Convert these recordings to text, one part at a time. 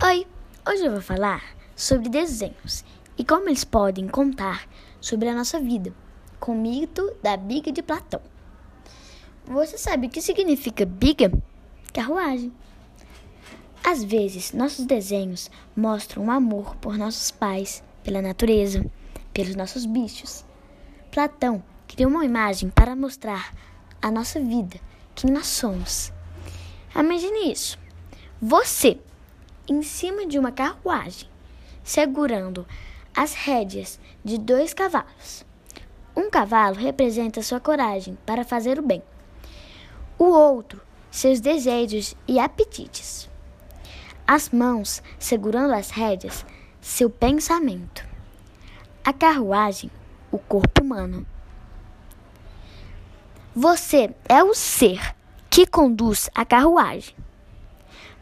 Oi, hoje eu vou falar sobre desenhos e como eles podem contar sobre a nossa vida, com o mito da biga de Platão. Você sabe o que significa biga? Carruagem. Às vezes, nossos desenhos mostram um amor por nossos pais, pela natureza, pelos nossos bichos. Platão criou uma imagem para mostrar a nossa vida, quem nós somos. Imagine isso. Você em cima de uma carruagem, segurando as rédeas de dois cavalos. Um cavalo representa sua coragem para fazer o bem, o outro, seus desejos e apetites. As mãos segurando as rédeas, seu pensamento. A carruagem, o corpo humano. Você é o ser que conduz a carruagem.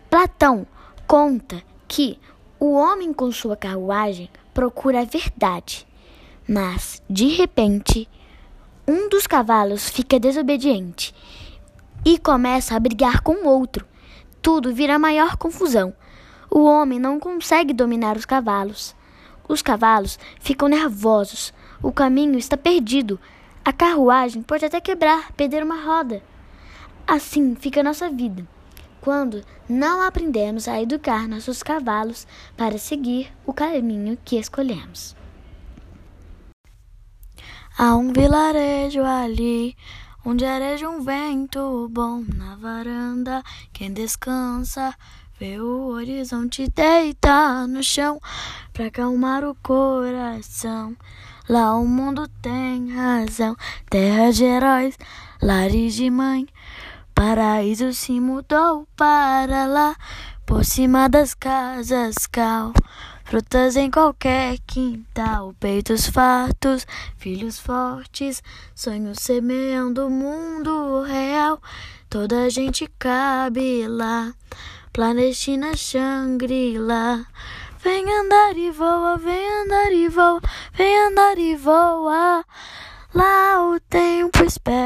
Platão conta que o homem com sua carruagem procura a verdade, mas, de repente, um dos cavalos fica desobediente e começa a brigar com o outro. Tudo vira maior confusão. O homem não consegue dominar os cavalos. Os cavalos ficam nervosos. O caminho está perdido. A carruagem pode até quebrar, perder uma roda. Assim fica a nossa vida quando não aprendemos a educar nossos cavalos para seguir o caminho que escolhemos. Há um vilarejo ali, onde areja um vento bom na varanda. Quem descansa vê o horizonte deita no chão para acalmar o coração. Lá o mundo tem razão, terra de heróis, lares de mãe. Paraíso se mudou para lá, por cima das casas cal. Frutas em qualquer quintal, peitos fartos, filhos fortes, sonhos semeando o mundo real. Toda a gente cabe lá, Planestina Shangri-La. Vem andar e voa, vem andar e voa, vem andar e voa. Lá o tempo espera,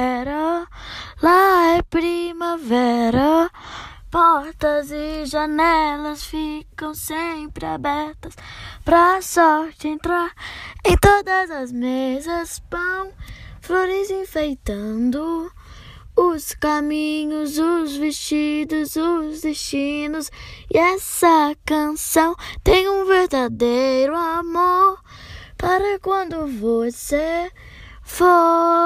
Portas e janelas ficam sempre abertas pra sorte entrar em todas as mesas. Pão, flores enfeitando os caminhos, os vestidos, os destinos. E essa canção tem um verdadeiro amor para quando você for.